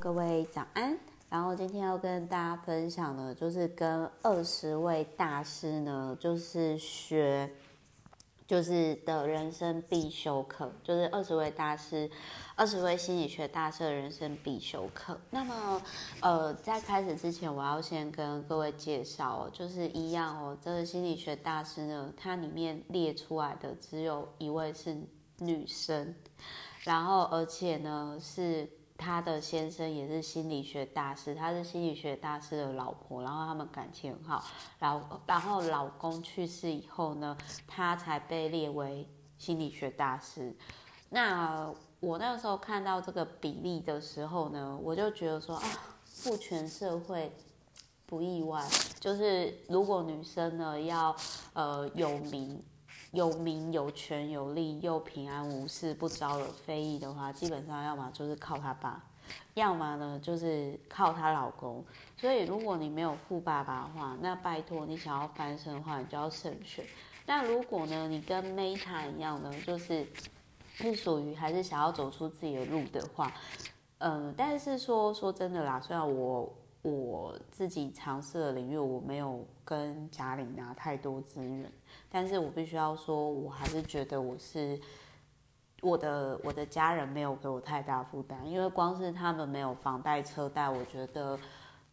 各位早安。然后今天要跟大家分享的，就是跟二十位大师呢，就是学，就是的人生必修课，就是二十位大师，二十位心理学大师的人生必修课。那么，呃，在开始之前，我要先跟各位介绍哦，就是一样哦，这个心理学大师呢，它里面列出来的只有一位是女生。然后，而且呢，是他的先生也是心理学大师，他是心理学大师的老婆，然后他们感情很好。然后，然后老公去世以后呢，他才被列为心理学大师。那我那个时候看到这个比例的时候呢，我就觉得说啊，父权社会不意外，就是如果女生呢要呃有名。有名有权有利又平安无事不招惹非议的话，基本上要么就是靠他爸，要么呢就是靠她老公。所以如果你没有富爸爸的话，那拜托你想要翻身的话，你就要慎选。那如果呢，你跟 Meta 一样呢，就是是属于还是想要走出自己的路的话，嗯、呃，但是说说真的啦，虽然我我自己尝试的领域，我没有跟家里拿太多资源。但是我必须要说，我还是觉得我是我的我的家人没有给我太大负担，因为光是他们没有房贷车贷，我觉得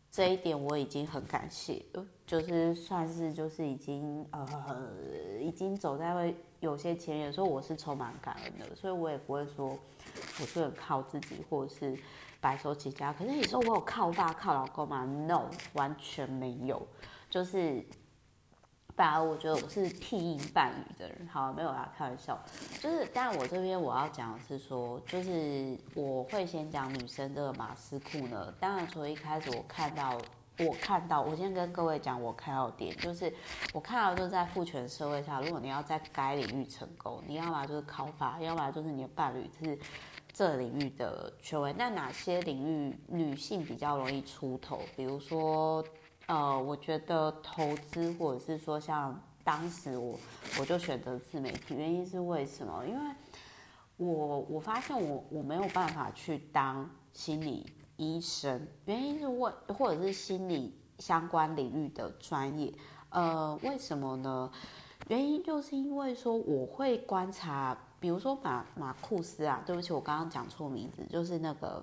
这一点我已经很感谢，就是算是就是已经呃已经走在有些前沿，所以我是充满感恩的，所以我也不会说我是很靠自己或者是白手起家。可是你说我有靠爸靠老公吗？No，完全没有，就是。反而我觉得我是替阴伴侣的人，好，没有啦，开玩笑。就是，但我这边我要讲的是说，就是我会先讲女生这个马斯库呢。当然，从一开始我看到，我看到，我先跟各位讲，我看到点就是，我看到就是在父权社会下，如果你要在该领域成功，你要么就是靠法，要么就是你的伴侣是这领域的权威。那哪些领域女性比较容易出头？比如说。呃，我觉得投资或者是说像当时我我就选择自媒体，原因是为什么？因为我我发现我我没有办法去当心理医生，原因是为或者是心理相关领域的专业。呃，为什么呢？原因就是因为说我会观察，比如说马马库斯啊，对不起，我刚刚讲错名字，就是那个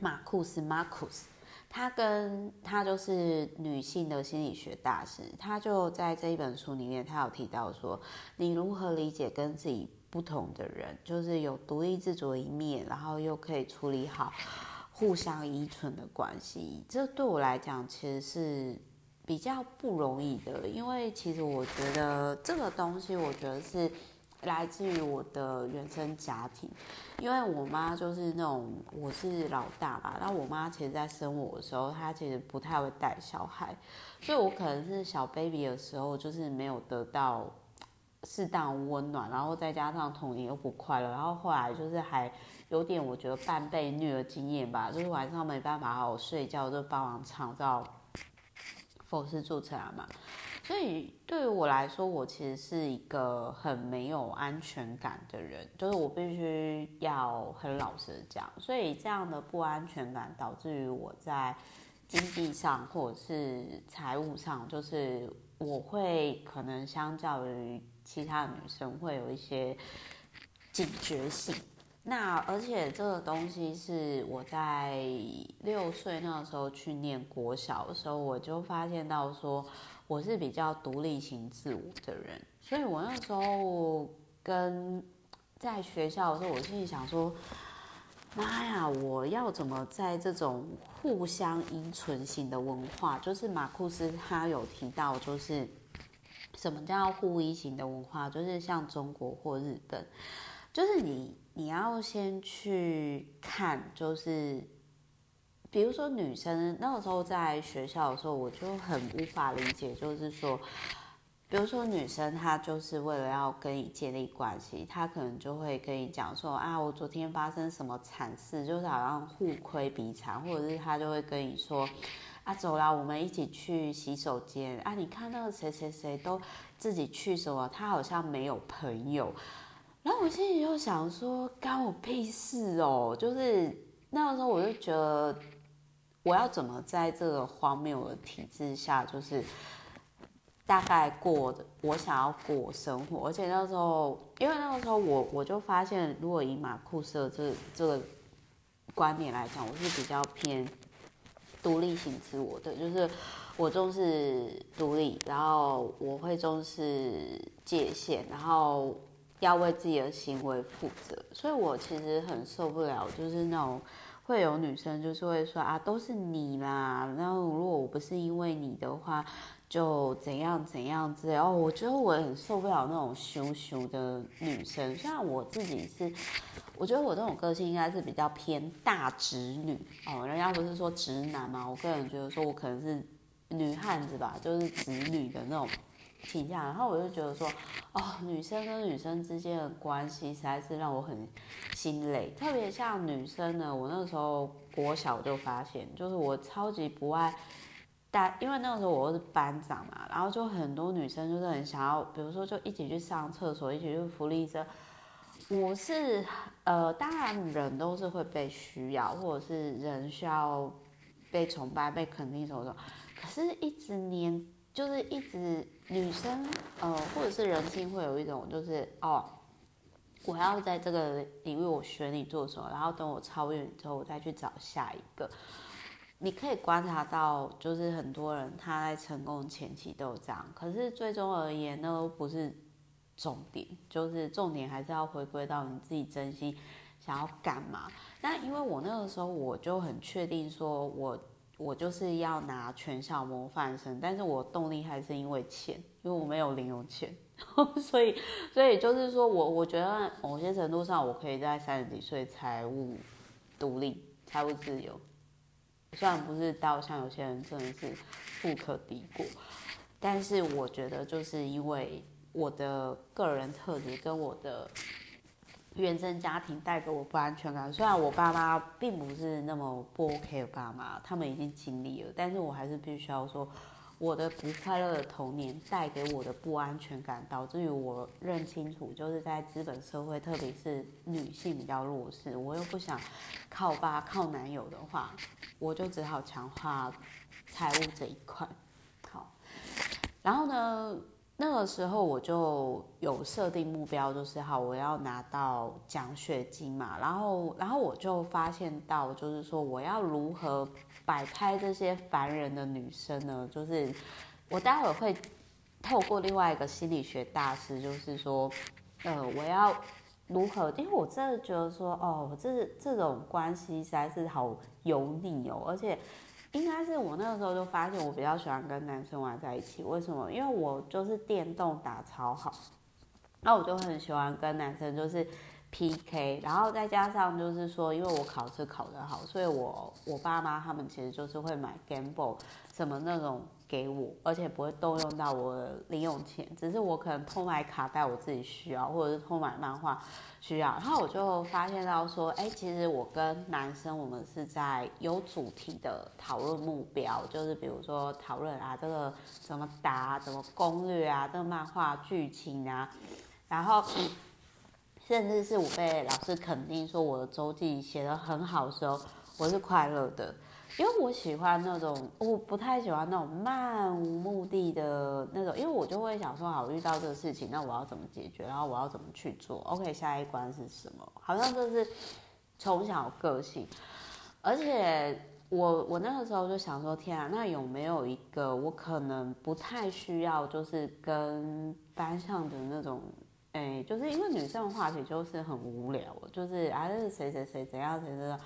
马库斯马库斯。他跟他就是女性的心理学大师，他就在这一本书里面，他有提到说，你如何理解跟自己不同的人，就是有独立自主一面，然后又可以处理好互相依存的关系。这对我来讲其实是比较不容易的，因为其实我觉得这个东西，我觉得是。来自于我的原生家庭，因为我妈就是那种我是老大吧，那我妈其实在生我的时候，她其实不太会带小孩，所以我可能是小 baby 的时候，就是没有得到适当温暖，然后再加上童年又不快乐，然后后来就是还有点我觉得半被虐的经验吧，就是晚上没办法好好睡觉，就帮忙创造佛事住持嘛。所以对于我来说，我其实是一个很没有安全感的人，就是我必须要很老实的讲。所以这样的不安全感导致于我在经济上或者是财务上，就是我会可能相较于其他的女生会有一些警觉性。那而且这个东西是我在六岁那个时候去念国小的时候，我就发现到说。我是比较独立型自我的人，所以我那时候跟在学校的时候，我心里想说：妈呀，我要怎么在这种互相依存型的文化，就是马库斯他有提到，就是什么叫互依型的文化，就是像中国或日本，就是你你要先去看，就是。比如说女生那个时候在学校的时候，我就很无法理解，就是说，比如说女生她就是为了要跟你建立关系，她可能就会跟你讲说啊，我昨天发生什么惨事，就是好像互亏彼惨，或者是她就会跟你说啊，走啦，我们一起去洗手间啊，你看那个谁谁谁都自己去什么，他好像没有朋友，然后我心里就想说，干我屁事哦，就是。那个时候我就觉得，我要怎么在这个荒谬的体制下，就是大概过我想要过生活。而且那时候，因为那个时候我我就发现，如果以马库斯的这这个观点来讲，我是比较偏独立型自我的，就是我重视独立，然后我会重视界限，然后。要为自己的行为负责，所以我其实很受不了，就是那种会有女生就是会说啊，都是你啦，然后如果我不是因为你的话，就怎样怎样之类。哦，我觉得我很受不了那种羞羞的女生。虽然我自己是，我觉得我这种个性应该是比较偏大直女哦，人家不是说直男嘛，我个人觉得说我可能是女汉子吧，就是直女的那种。请假，然后我就觉得说，哦，女生跟女生之间的关系实在是让我很心累。特别像女生呢，我那个时候国小就发现，就是我超级不爱带，因为那个时候我是班长嘛，然后就很多女生就是很想要，比如说就一起去上厕所，一起去福利社。我是呃，当然人都是会被需要，或者是人需要被崇拜、被肯定什么的，可是一直黏。就是一直女生，呃，或者是人性会有一种，就是哦，我要在这个领域我学你做什么，然后等我超越你之后，我再去找下一个。你可以观察到，就是很多人他在成功前期都有这样，可是最终而言呢，不是重点，就是重点还是要回归到你自己真心想要干嘛。那因为我那个时候我就很确定说，我。我就是要拿全校模范生，但是我动力还是因为钱，因为我没有零用钱，所以，所以就是说我我觉得某些程度上，我可以在三十几岁财务独立、财务自由，虽然不是到像有些人真的是富可敌国，但是我觉得就是因为我的个人特质跟我的。原生家庭带给我不安全感，虽然我爸妈并不是那么不 OK 的爸妈，他们已经尽力了，但是我还是必须要说，我的不快乐的童年带给我的不安全感，导致于我认清楚，就是在资本社会，特别是女性比较弱势，我又不想靠爸靠男友的话，我就只好强化财务这一块。好，然后呢？那个时候我就有设定目标，就是好，我要拿到奖学金嘛。然后，然后我就发现到，就是说我要如何摆开这些烦人的女生呢？就是我待会会透过另外一个心理学大师，就是说，呃，我要如何？因为我真的觉得说，哦，这这种关系实在是好油腻哦，而且。应该是我那个时候就发现，我比较喜欢跟男生玩在一起。为什么？因为我就是电动打超好，那我就很喜欢跟男生就是 PK。然后再加上就是说，因为我考试考得好，所以我我爸妈他们其实就是会买 gamble 什么那种给我，而且不会动用到我的零用钱，只是我可能偷买卡带我自己需要，或者是偷买漫画。需要，然后我就发现到说，哎，其实我跟男生我们是在有主题的讨论目标，就是比如说讨论啊，这个怎么打，怎么攻略啊，这个漫画剧情啊，然后甚至是我被老师肯定说我的周记写得很好的时候，我是快乐的。因为我喜欢那种，我不太喜欢那种漫无目的的那种，因为我就会想说，好，遇到这个事情，那我要怎么解决，然后我要怎么去做？OK，下一关是什么？好像就是从小个性，而且我我那个时候就想说，天啊，那有没有一个我可能不太需要，就是跟班上的那种，哎，就是因为女生的话题就是很无聊，就是啊，是谁谁谁怎样谁怎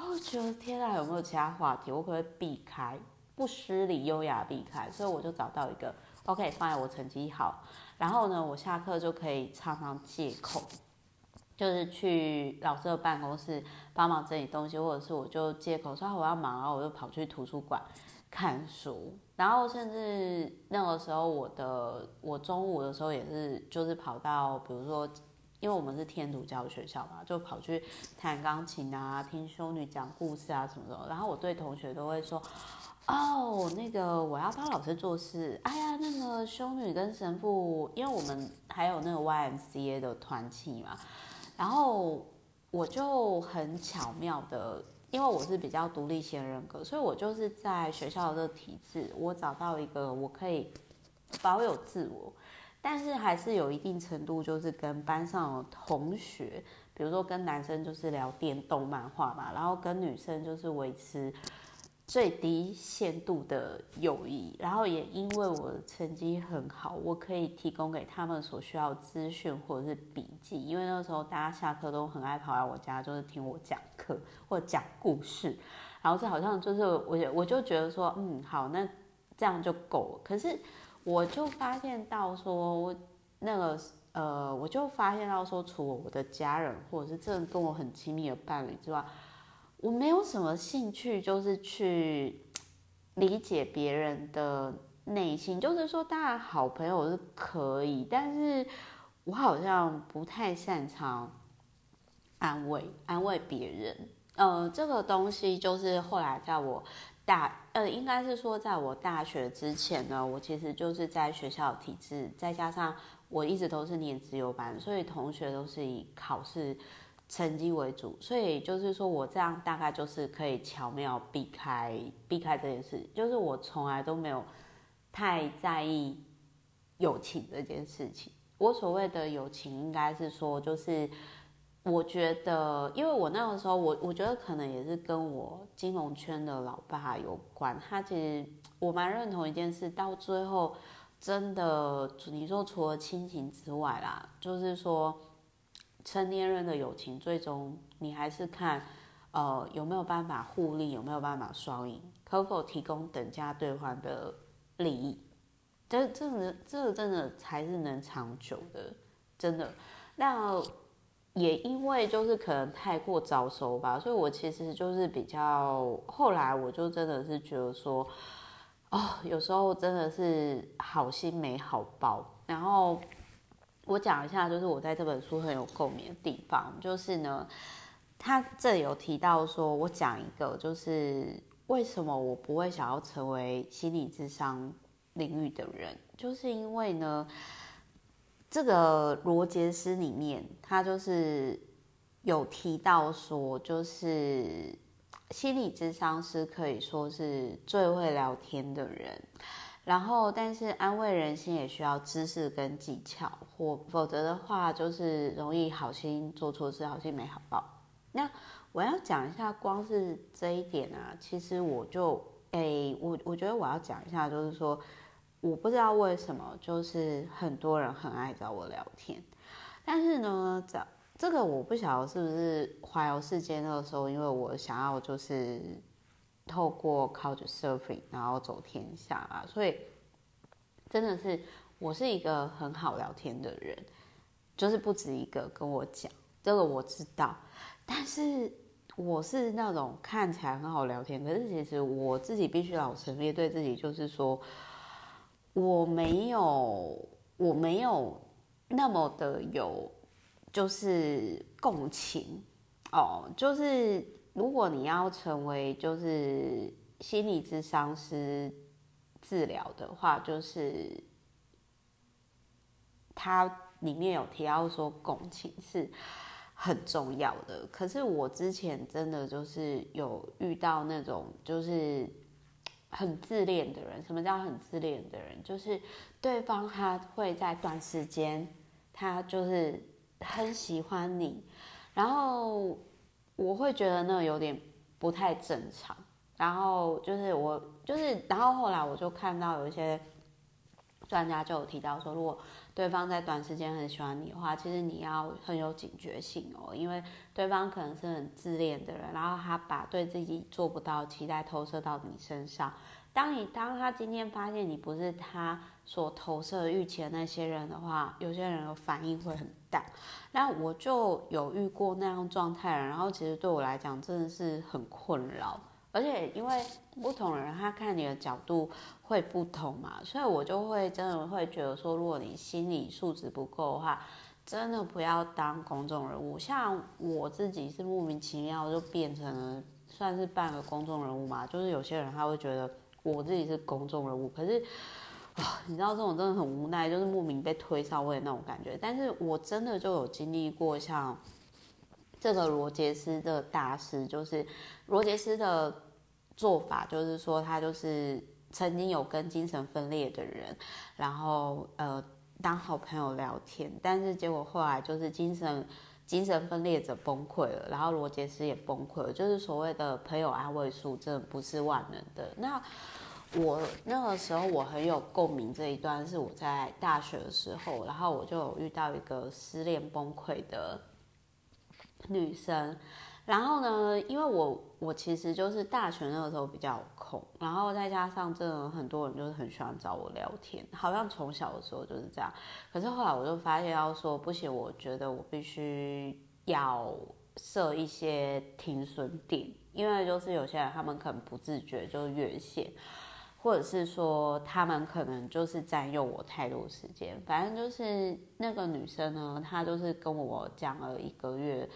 我觉得天啊，有没有其他话题？我可不可以避开，不失礼，优雅避开。所以我就找到一个，OK，放在我成绩好，然后呢，我下课就可以常常借口，就是去老师的办公室帮忙整理东西，或者是我就借口说我要忙，然后我就跑去图书馆看书，然后甚至那个时候我的我中午的时候也是，就是跑到比如说。因为我们是天主教学校嘛，就跑去弹钢琴啊，听修女讲故事啊什么的。然后我对同学都会说：“哦，那个我要帮老师做事。哎呀，那个修女跟神父，因为我们还有那个 YMCA 的团契嘛。然后我就很巧妙的因为我是比较独立型人格，所以我就是在学校的体制，我找到一个我可以保有自我，但是还是有一定程度，就是跟班上的同学，比如说跟男生就是聊电动漫画嘛，然后跟女生就是维持。最低限度的友谊，然后也因为我的成绩很好，我可以提供给他们所需要资讯或者是笔记。因为那个时候大家下课都很爱跑来我家，就是听我讲课或者讲故事。然后这好像就是我，我就觉得说，嗯，好，那这样就够了。可是我就发现到说，那个呃，我就发现到说，除了我的家人或者是真的跟我很亲密的伴侣之外。我没有什么兴趣，就是去理解别人的内心。就是说，当然好朋友是可以，但是我好像不太擅长安慰安慰别人。呃，这个东西就是后来在我大呃，应该是说在我大学之前呢，我其实就是在学校体制，再加上我一直都是念资优班，所以同学都是以考试。成绩为主，所以就是说我这样大概就是可以巧妙避开避开这件事，就是我从来都没有太在意友情这件事情。我所谓的友情，应该是说，就是我觉得，因为我那个时候，我我觉得可能也是跟我金融圈的老爸有关。他其实我蛮认同一件事，到最后真的，你说除了亲情之外啦，就是说。成年人的友情，最终你还是看，呃，有没有办法互利，有没有办法双赢，可否提供等价兑换的利益？这、这、这真的才是能长久的，真的。那也因为就是可能太过早熟吧，所以我其实就是比较后来，我就真的是觉得说，哦，有时候真的是好心没好报，然后。我讲一下，就是我在这本书很有共鸣的地方，就是呢，他这里有提到说，我讲一个，就是为什么我不会想要成为心理智商领域的人，就是因为呢，这个罗杰斯里面，他就是有提到说，就是心理智商师可以说是最会聊天的人。然后，但是安慰人心也需要知识跟技巧，或否则的话，就是容易好心做错事，好心没好报。那我要讲一下，光是这一点啊，其实我就，诶，我我觉得我要讲一下，就是说，我不知道为什么，就是很多人很爱找我聊天，但是呢，找这个我不晓得是不是环游世界那个时候，因为我想要就是。透过 Couchsurfing 然后走天下啊，所以真的是我是一个很好聊天的人，就是不止一个跟我讲这个我知道，但是我是那种看起来很好聊天，可是其实我自己必须老实面对自己，就是说我没有我没有那么的有就是共情哦，就是。如果你要成为就是心理咨商师治疗的话，就是它里面有提到说共情是很重要的。可是我之前真的就是有遇到那种就是很自恋的人。什么叫很自恋的人？就是对方他会在短时间，他就是很喜欢你，然后。我会觉得那有点不太正常，然后就是我就是，然后后来我就看到有一些专家就有提到说，如果对方在短时间很喜欢你的话，其实你要很有警觉性哦，因为对方可能是很自恋的人，然后他把对自己做不到期待投射到你身上。当你当他今天发现你不是他所投射预期的那些人的话，有些人的反应会很大。那我就有遇过那样状态，然后其实对我来讲真的是很困扰，而且因为不同的人他看你的角度会不同嘛，所以我就会真的会觉得说，如果你心理素质不够的话，真的不要当公众人物。像我自己是莫名其妙就变成了算是半个公众人物嘛，就是有些人他会觉得。我自己是公众人物，可是啊，你知道这种真的很无奈，就是莫名被推上位那种感觉。但是我真的就有经历过像这个罗杰斯的大师，就是罗杰斯的做法，就是说他就是曾经有跟精神分裂的人，然后呃当好朋友聊天，但是结果后来就是精神精神分裂者崩溃了，然后罗杰斯也崩溃了，就是所谓的朋友安慰术真的不是万能的。那我那个时候我很有共鸣，这一段是我在大学的时候，然后我就有遇到一个失恋崩溃的。女生，然后呢，因为我我其实就是大学那个时候比较空，然后再加上真的很多人就是很喜欢找我聊天，好像从小的时候就是这样。可是后来我就发现要说不行，我觉得我必须要设一些停损点，因为就是有些人他们可能不自觉就是越线，或者是说他们可能就是占用我太多时间。反正就是那个女生呢，她就是跟我讲了一个月。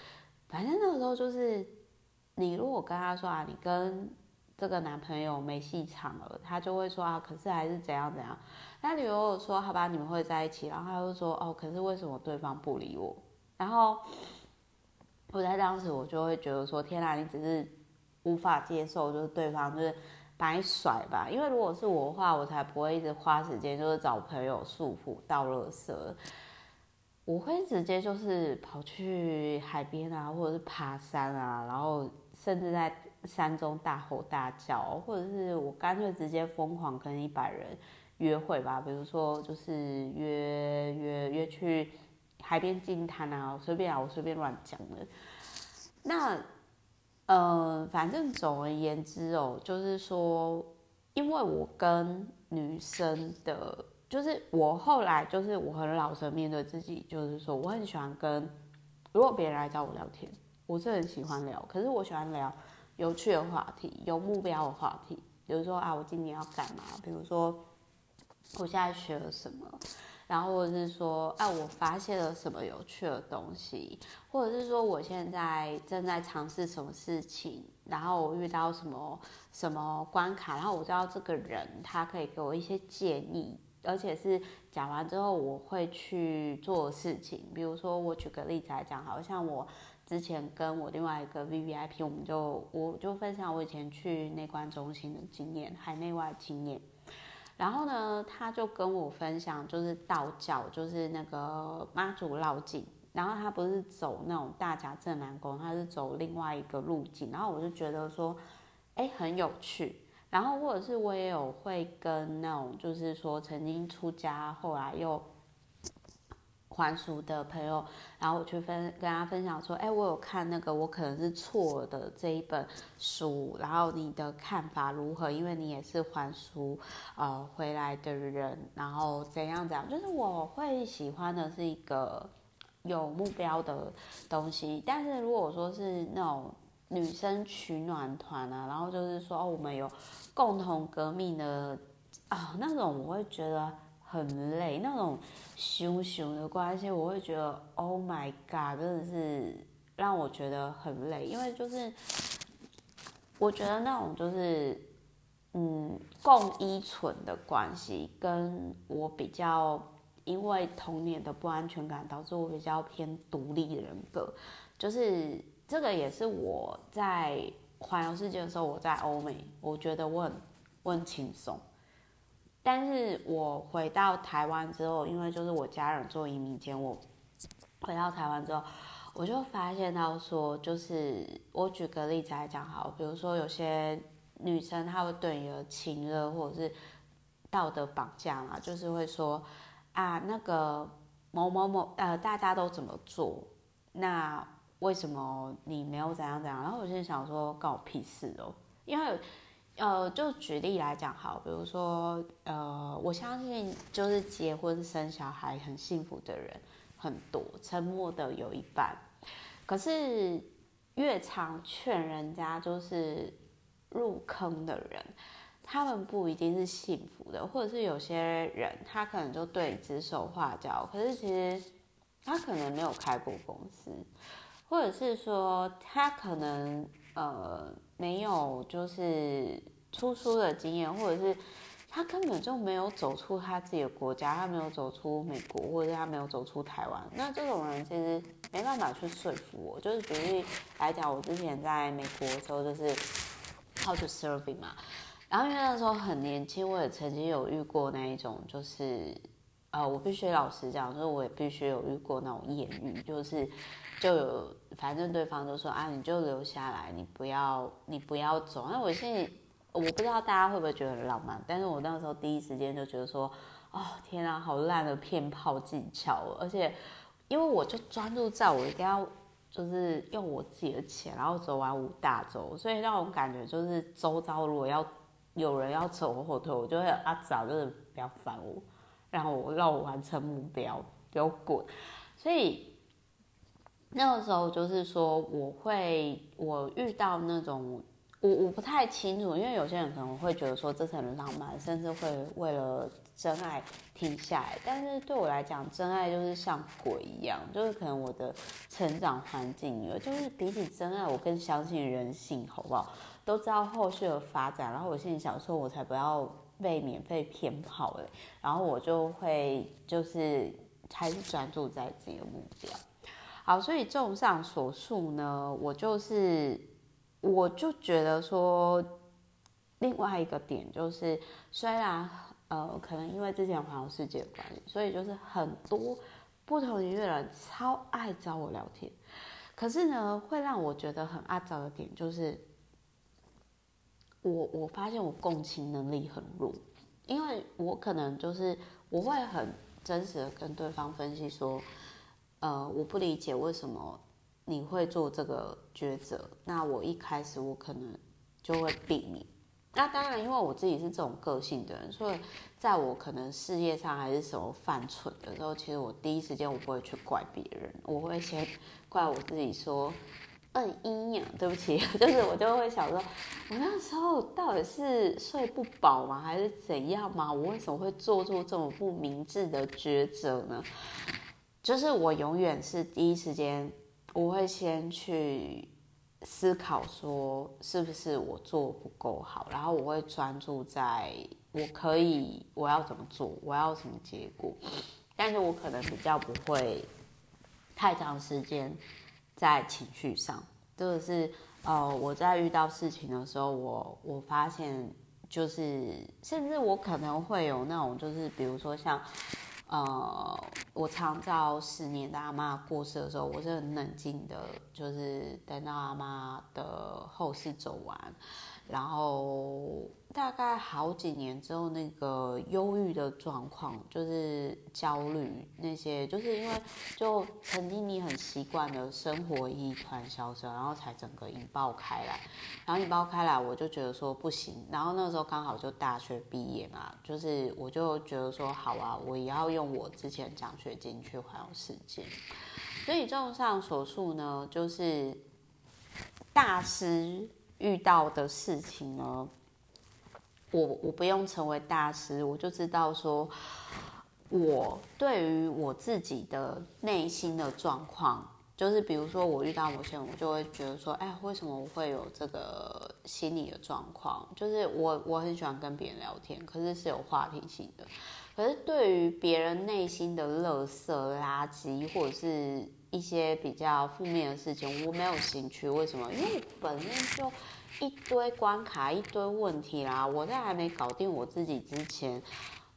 反正那个时候就是，你如果跟她说啊，你跟这个男朋友没戏唱了，她就会说啊，可是还是怎样怎样。那你如果说好吧，你们会在一起，然后她就说哦，可是为什么对方不理我？然后我在当时我就会觉得说，天哪，你只是无法接受，就是对方就是把你甩吧。因为如果是我的话，我才不会一直花时间就是找朋友诉苦、倒垃圾。我会直接就是跑去海边啊，或者是爬山啊，然后甚至在山中大吼大叫，或者是我干脆直接疯狂跟一百人约会吧，比如说就是约约约去海边净滩啊，随便啊，我随便乱讲的。那呃，反正总而言之哦，就是说，因为我跟女生的。就是我后来就是我很老实面对自己，就是说我很喜欢跟，如果别人来找我聊天，我是很喜欢聊，可是我喜欢聊有趣的话题，有目标的话题，比如说啊，我今年要干嘛？比如说我现在学了什么，然后或者是说啊，我发现了什么有趣的东西，或者是说我现在正在尝试什么事情，然后我遇到什么什么关卡，然后我知道这个人他可以给我一些建议。而且是讲完之后我会去做事情，比如说我举个例子来讲，好像我之前跟我另外一个 VVIP，我们就我就分享我以前去内观中心的经验，海内外经验。然后呢，他就跟我分享，就是道教，就是那个妈祖绕境，然后他不是走那种大甲镇南宫，他是走另外一个路径，然后我就觉得说，哎，很有趣。然后，或者是我也有会跟那种，就是说曾经出家，后来又还俗的朋友，然后我去分跟他分享说，哎，我有看那个我可能是错的这一本书，然后你的看法如何？因为你也是还俗呃回来的人，然后怎样怎样，就是我会喜欢的是一个有目标的东西，但是如果说是那种。女生取暖团啊，然后就是说，哦，我们有共同革命的啊，那种我会觉得很累，那种熊熊的关系，我会觉得，Oh my God，真的是让我觉得很累，因为就是我觉得那种就是嗯，共依存的关系，跟我比较因为童年的不安全感，导致我比较偏独立人格，就是。这个也是我在环游世界的时候，我在欧美，我觉得我很我很轻松。但是我回到台湾之后，因为就是我家人做移民监，我回到台湾之后，我就发现到说，就是我举个例子来讲好，比如说有些女生她会对你的亲热或者是道德绑架嘛，就是会说啊那个某某某呃大家都怎么做，那。为什么你没有怎样怎样？然后我就想说，关我屁事哦。因为，呃，就举例来讲，好，比如说，呃，我相信就是结婚生小孩很幸福的人很多，沉默的有一半。可是越常劝人家就是入坑的人，他们不一定是幸福的，或者是有些人他可能就对你指手画脚，可是其实他可能没有开过公司。或者是说他可能呃没有就是出书的经验，或者是他根本就没有走出他自己的国家，他没有走出美国，或者是他没有走出台湾。那这种人其实没办法去说服我。就是举例来讲，我之前在美国的时候，就是 how to serving 嘛。然后因为那时候很年轻，我也曾经有遇过那一种，就是呃，我必须老实讲，就是我也必须有遇过那种艳遇，就是就有反正对方就说啊，你就留下来，你不要你不要走。那我心里。我不知道大家会不会觉得很浪漫，但是我那时候第一时间就觉得说，哦天啊，好烂的骗炮技巧，而且因为我就专注在我一定要就是用我自己的钱，然后走完五大洲，所以让我感觉就是周遭如果要有人要走我后腿，我就会啊早就是不要烦我，让我让我完成目标，给我滚。所以那个时候就是说，我会我遇到那种。我我不太清楚，因为有些人可能会觉得说这是很浪漫，甚至会为了真爱停下来。但是对我来讲，真爱就是像鬼一样，就是可能我的成长环境，就是比起真爱，我更相信人性，好不好？都知道后续的发展，然后我心里想说，我才不要被免费骗跑了。然后我就会就是还是专注在自己的目标。好，所以综上所述呢，我就是。我就觉得说，另外一个点就是，虽然呃，可能因为之前环游世界的关系，所以就是很多不同音乐人超爱找我聊天。可是呢，会让我觉得很阿杂的点就是，我我发现我共情能力很弱，因为我可能就是我会很真实的跟对方分析说，呃，我不理解为什么。你会做这个抉择，那我一开始我可能就会避免。那当然，因为我自己是这种个性的人，所以在我可能事业上还是什么犯蠢的时候，其实我第一时间我不会去怪别人，我会先 怪我自己说，嗯，阴阳，对不起，就是我就会想说，我那时候到底是睡不饱吗，还是怎样吗？我为什么会做出这么不明智的抉择呢？就是我永远是第一时间。我会先去思考说是不是我做不够好，然后我会专注在我可以我要怎么做，我要什么结果，但是我可能比较不会太长时间在情绪上，这个是呃我在遇到事情的时候，我我发现就是甚至我可能会有那种就是比如说像。呃，我常照十年的阿妈过世的时候，我是很冷静的，就是等到阿妈的后事走完，然后。大概好几年之后，那个忧郁的状况，就是焦虑那些，就是因为就曾经你很习惯的生活一团消失，然后才整个引爆开来，然后引爆开来，我就觉得说不行，然后那时候刚好就大学毕业嘛，就是我就觉得说好啊，我也要用我之前奖学金去环游世界，所以综上所述呢，就是大师遇到的事情呢。我我不用成为大师，我就知道说，我对于我自己的内心的状况，就是比如说我遇到某些人，我就会觉得说，哎，为什么我会有这个心理的状况？就是我我很喜欢跟别人聊天，可是是有话题性的。可是对于别人内心的垃圾、垃圾，或者是一些比较负面的事情，我没有兴趣。为什么？因为本身就。一堆关卡，一堆问题啦！我在还没搞定我自己之前，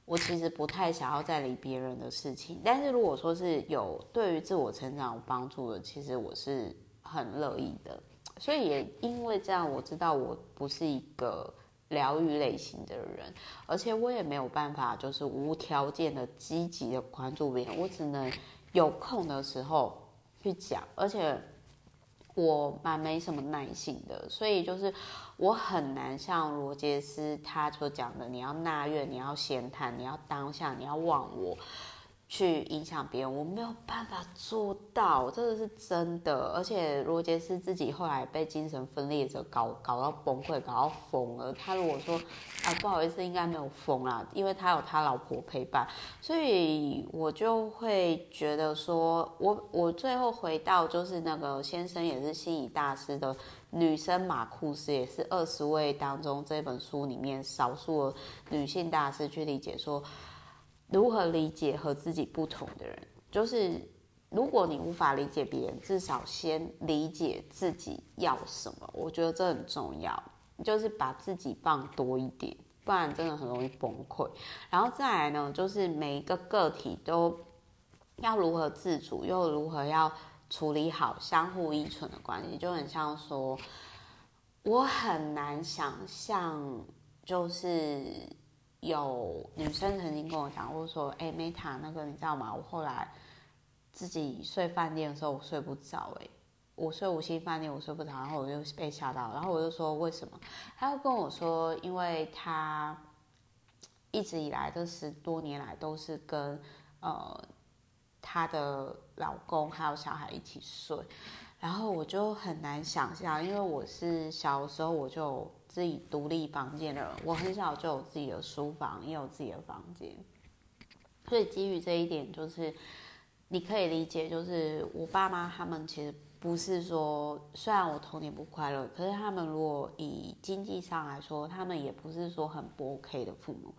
我其实不太想要再理别人的事情。但是如果说是有对于自我成长有帮助的，其实我是很乐意的。所以也因为这样，我知道我不是一个疗愈类型的人，而且我也没有办法就是无条件的积极的关注别人，我只能有空的时候去讲，而且。我蛮没什么耐性的，所以就是我很难像罗杰斯他所讲的，你要纳怨，你要闲谈，你要当下，你要忘我。去影响别人，我没有办法做到，这个是真的。而且罗杰斯自己后来被精神分裂者搞搞到崩溃，搞到疯了。他如果说啊，不好意思，应该没有疯啦，因为他有他老婆陪伴。所以我就会觉得说，我 我最后回到就是那个先生也是心理大师的女生马库斯也是二十位当中这本书里面少数女性大师去理解说，如何理解和自己不同的人。就是如果你无法理解别人，至少先理解自己要什么。我觉得这很重要，就是把自己放多一点，不然真的很容易崩溃。然后再来呢，就是每一个个体都要如何自主，又如何要。处理好相互依存的关系，就很像说，我很难想象，就是有女生曾经跟我讲过说，哎，Meta 那个你知道吗？我后来自己睡饭店的时候，我睡不着，哎，我睡五星饭店我睡不着，然后我就被吓到，然后我就说为什么？他就跟我说，因为他一直以来这十多年来都是跟呃。她的老公还有小孩一起睡，然后我就很难想象，因为我是小时候我就自己独立房间的人，我很小就有自己的书房，也有自己的房间，所以基于这一点，就是你可以理解，就是我爸妈他们其实不是说，虽然我童年不快乐，可是他们如果以经济上来说，他们也不是说很不 OK 的父母，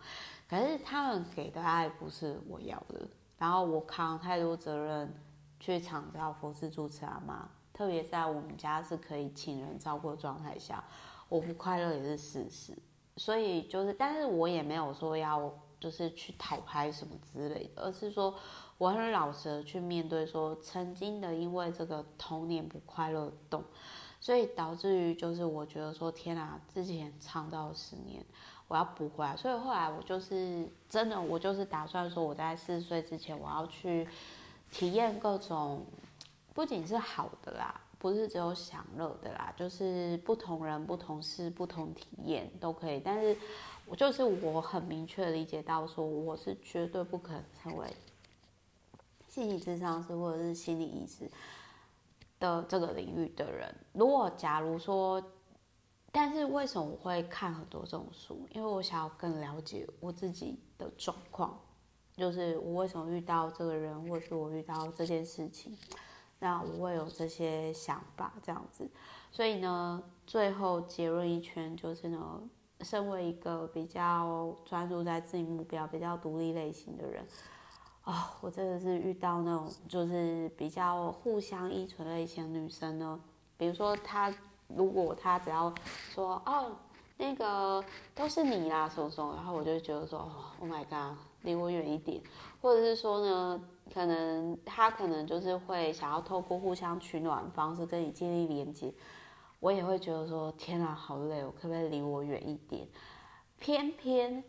可是他们给的爱不是我要的。然后我扛太多责任去长照服侍主持阿妈，特别在我们家是可以请人照顾的状态下，我不快乐也是事实。所以就是，但是我也没有说要就是去讨拍什么之类的，而是说我很老实的去面对说，曾经的因为这个童年不快乐动，所以导致于就是我觉得说天啊，之前长到十年。我要补回来，所以后来我就是真的，我就是打算说，我在四十岁之前，我要去体验各种，不仅是好的啦，不是只有享乐的啦，就是不同人、不同事、不同体验都可以。但是，我就是我很明确理解到，说我是绝对不可能成为心理智商师或者是心理医师的这个领域的人。如果假如说，但是为什么我会看很多这种书？因为我想要更了解我自己的状况，就是我为什么遇到这个人，或者是我遇到这件事情，那我会有这些想法这样子。所以呢，最后结论一圈就是呢，身为一个比较专注在自己目标、比较独立类型的人，哦，我真的是遇到那种就是比较互相依存类型的女生呢，比如说她。如果她只要说哦，那个都是你啦，什么什么，然后我就觉得说，Oh my god，离我远一点，或者是说呢，可能他可能就是会想要透过互相取暖的方式跟你建立连接，我也会觉得说，天啊，好累，我可不可以离我远一点？偏偏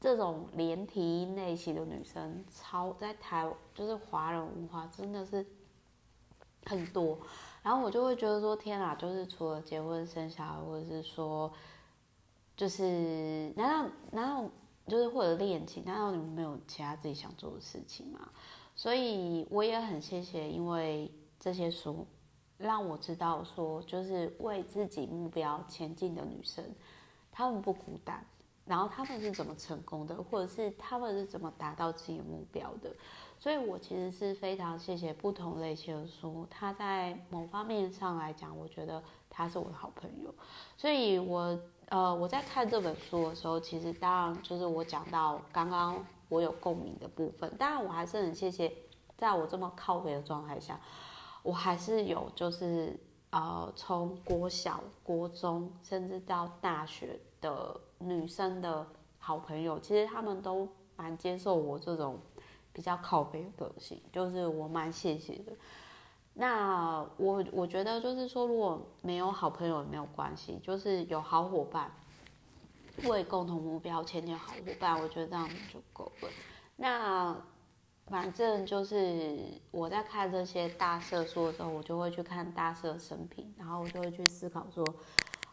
这种连体婴类型的女生，超在台就是华人文化真的是很多。然后我就会觉得说，天啊，就是除了结婚生小孩，或者是说，就是难道难道就是或者恋情，难道你们没有其他自己想做的事情吗？所以我也很谢谢，因为这些书让我知道说，就是为自己目标前进的女生，她们不孤单。然后她们是怎么成功的，或者是她们是怎么达到自己的目标的？所以，我其实是非常谢谢不同类型的书。它在某方面上来讲，我觉得他是我的好朋友。所以，我呃，我在看这本书的时候，其实当然就是我讲到刚刚我有共鸣的部分。当然，我还是很谢谢，在我这么靠北的状态下，我还是有就是呃，从国小、国中，甚至到大学的女生的好朋友，其实他们都蛮接受我这种。比较靠北的个性，就是我蛮谢谢的。那我我觉得就是说，如果没有好朋友也没有关系，就是有好伙伴，为共同目标前进好伙伴，我觉得这样就够了。那反正就是我在看这些大师的书的时候，我就会去看大社生平，然后我就会去思考说，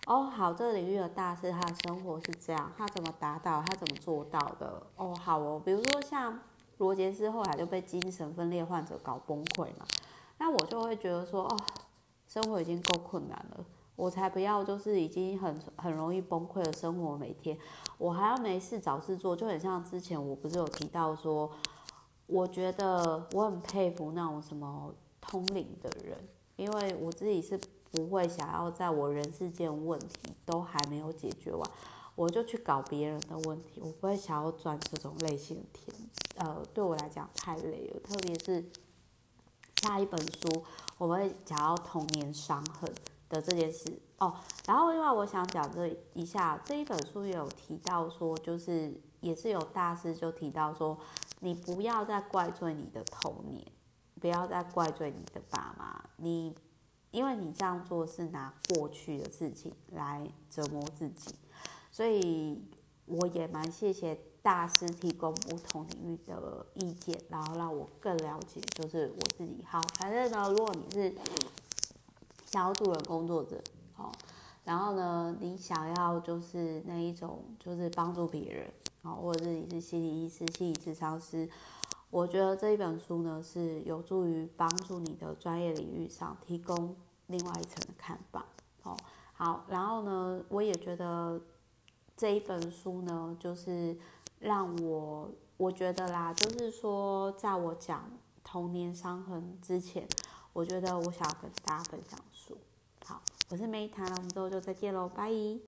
哦，好，这个领域的大师他的生活是这样，他怎么达到，他怎么做到的？哦，好哦，比如说像。罗杰斯后来就被精神分裂患者搞崩溃嘛，那我就会觉得说，哦，生活已经够困难了，我才不要就是已经很很容易崩溃的生活，每天我还要没事找事做，就很像之前我不是有提到说，我觉得我很佩服那种什么通灵的人，因为我自己是不会想要在我人世间问题都还没有解决完，我就去搞别人的问题。我不会想要赚这种类型的钱，呃，对我来讲太累了。特别是下一本书，我会讲到童年伤痕的这件事哦。然后另外我想讲这一下，这一本书也有提到说，就是也是有大师就提到说，你不要再怪罪你的童年。不要再怪罪你的爸妈，你，因为你这样做是拿过去的事情来折磨自己，所以我也蛮谢谢大师提供不同领域的意见，然后让我更了解，就是我自己。好，反正呢，如果你是想要助人工作者，哦，然后呢，你想要就是那一种，就是帮助别人，哦，或者是你是心理医师、心理治疗师。我觉得这一本书呢，是有助于帮助你的专业领域上提供另外一层的看法。哦，好，然后呢，我也觉得这一本书呢，就是让我我觉得啦，就是说，在我讲童年伤痕之前，我觉得我想要跟大家分享书。好，我是梅谈，我们之后就再见喽，拜。